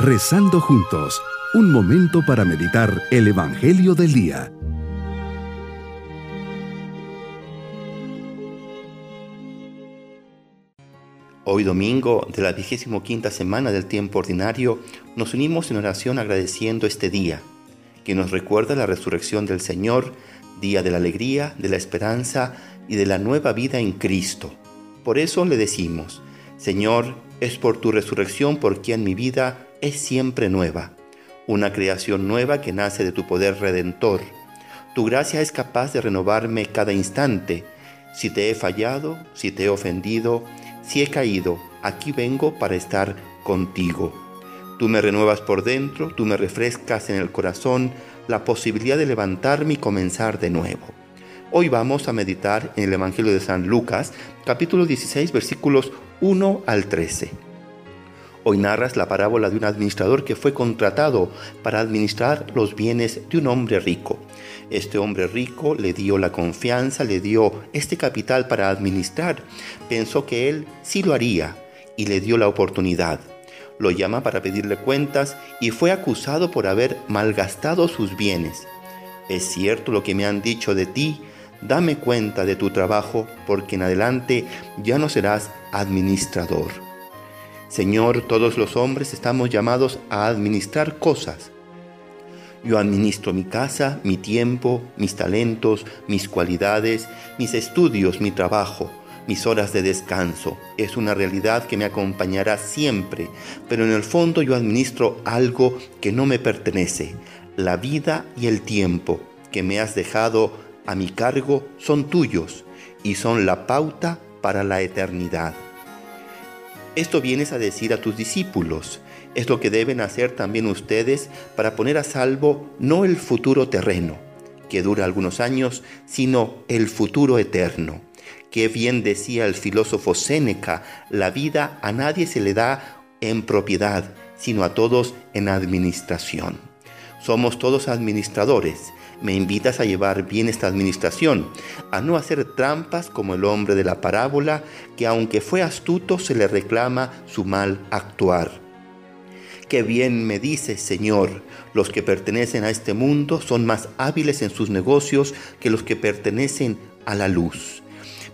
Rezando juntos, un momento para meditar el Evangelio del Día. Hoy domingo de la vigésimo quinta semana del tiempo ordinario, nos unimos en oración agradeciendo este día, que nos recuerda la resurrección del Señor, día de la alegría, de la esperanza y de la nueva vida en Cristo. Por eso le decimos, Señor, es por tu resurrección por quien mi vida es siempre nueva, una creación nueva que nace de tu poder redentor. Tu gracia es capaz de renovarme cada instante. Si te he fallado, si te he ofendido, si he caído, aquí vengo para estar contigo. Tú me renuevas por dentro, tú me refrescas en el corazón la posibilidad de levantarme y comenzar de nuevo. Hoy vamos a meditar en el Evangelio de San Lucas, capítulo 16, versículos 1 al 13. Hoy narras la parábola de un administrador que fue contratado para administrar los bienes de un hombre rico. Este hombre rico le dio la confianza, le dio este capital para administrar. Pensó que él sí lo haría y le dio la oportunidad. Lo llama para pedirle cuentas y fue acusado por haber malgastado sus bienes. Es cierto lo que me han dicho de ti, dame cuenta de tu trabajo porque en adelante ya no serás administrador. Señor, todos los hombres estamos llamados a administrar cosas. Yo administro mi casa, mi tiempo, mis talentos, mis cualidades, mis estudios, mi trabajo, mis horas de descanso. Es una realidad que me acompañará siempre, pero en el fondo yo administro algo que no me pertenece. La vida y el tiempo que me has dejado a mi cargo son tuyos y son la pauta para la eternidad. Esto vienes a decir a tus discípulos. Es lo que deben hacer también ustedes para poner a salvo no el futuro terreno, que dura algunos años, sino el futuro eterno. Qué bien decía el filósofo Séneca, la vida a nadie se le da en propiedad, sino a todos en administración. Somos todos administradores me invitas a llevar bien esta administración, a no hacer trampas como el hombre de la parábola, que aunque fue astuto se le reclama su mal actuar. Qué bien me dices, Señor, los que pertenecen a este mundo son más hábiles en sus negocios que los que pertenecen a la luz.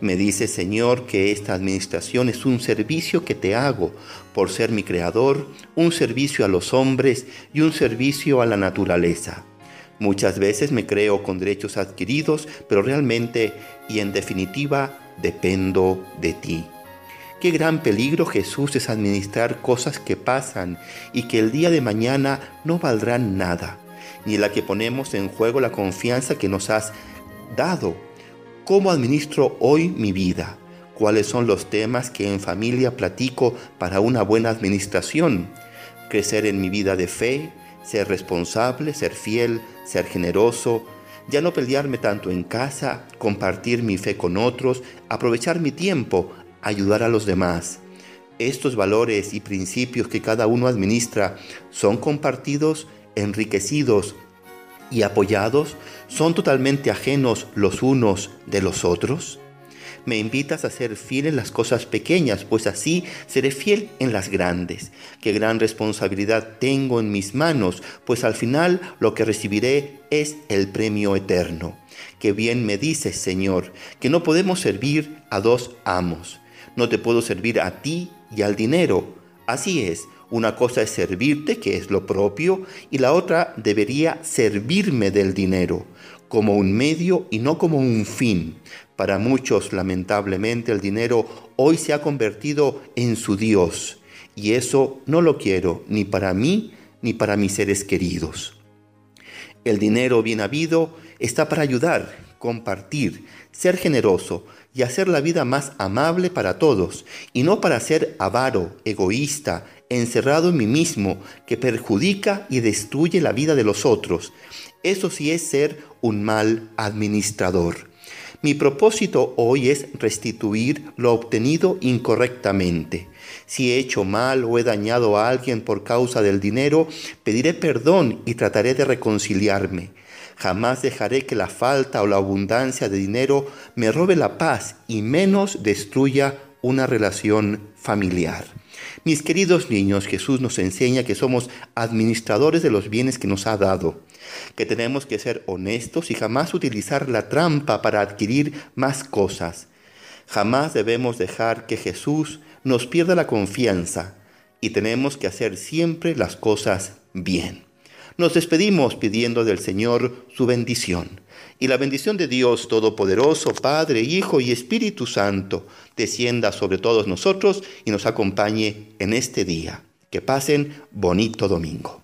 Me dice, Señor, que esta administración es un servicio que te hago por ser mi creador, un servicio a los hombres y un servicio a la naturaleza. Muchas veces me creo con derechos adquiridos, pero realmente y en definitiva dependo de ti. Qué gran peligro Jesús es administrar cosas que pasan y que el día de mañana no valdrán nada, ni la que ponemos en juego la confianza que nos has dado. ¿Cómo administro hoy mi vida? ¿Cuáles son los temas que en familia platico para una buena administración? Crecer en mi vida de fe, ser responsable, ser fiel, ser generoso, ya no pelearme tanto en casa, compartir mi fe con otros, aprovechar mi tiempo, ayudar a los demás. Estos valores y principios que cada uno administra son compartidos, enriquecidos y apoyados, son totalmente ajenos los unos de los otros. Me invitas a ser fiel en las cosas pequeñas, pues así seré fiel en las grandes. Qué gran responsabilidad tengo en mis manos, pues al final lo que recibiré es el premio eterno. Qué bien me dices, Señor, que no podemos servir a dos amos. No te puedo servir a ti y al dinero. Así es, una cosa es servirte, que es lo propio, y la otra debería servirme del dinero, como un medio y no como un fin. Para muchos, lamentablemente, el dinero hoy se ha convertido en su Dios, y eso no lo quiero ni para mí ni para mis seres queridos. El dinero bien habido está para ayudar, compartir, ser generoso y hacer la vida más amable para todos, y no para ser avaro, egoísta, encerrado en mí mismo, que perjudica y destruye la vida de los otros. Eso sí es ser un mal administrador. Mi propósito hoy es restituir lo obtenido incorrectamente. Si he hecho mal o he dañado a alguien por causa del dinero, pediré perdón y trataré de reconciliarme. Jamás dejaré que la falta o la abundancia de dinero me robe la paz y menos destruya una relación familiar. Mis queridos niños, Jesús nos enseña que somos administradores de los bienes que nos ha dado, que tenemos que ser honestos y jamás utilizar la trampa para adquirir más cosas. Jamás debemos dejar que Jesús nos pierda la confianza y tenemos que hacer siempre las cosas bien. Nos despedimos pidiendo del Señor su bendición. Y la bendición de Dios Todopoderoso, Padre, Hijo y Espíritu Santo, descienda sobre todos nosotros y nos acompañe en este día. Que pasen bonito domingo.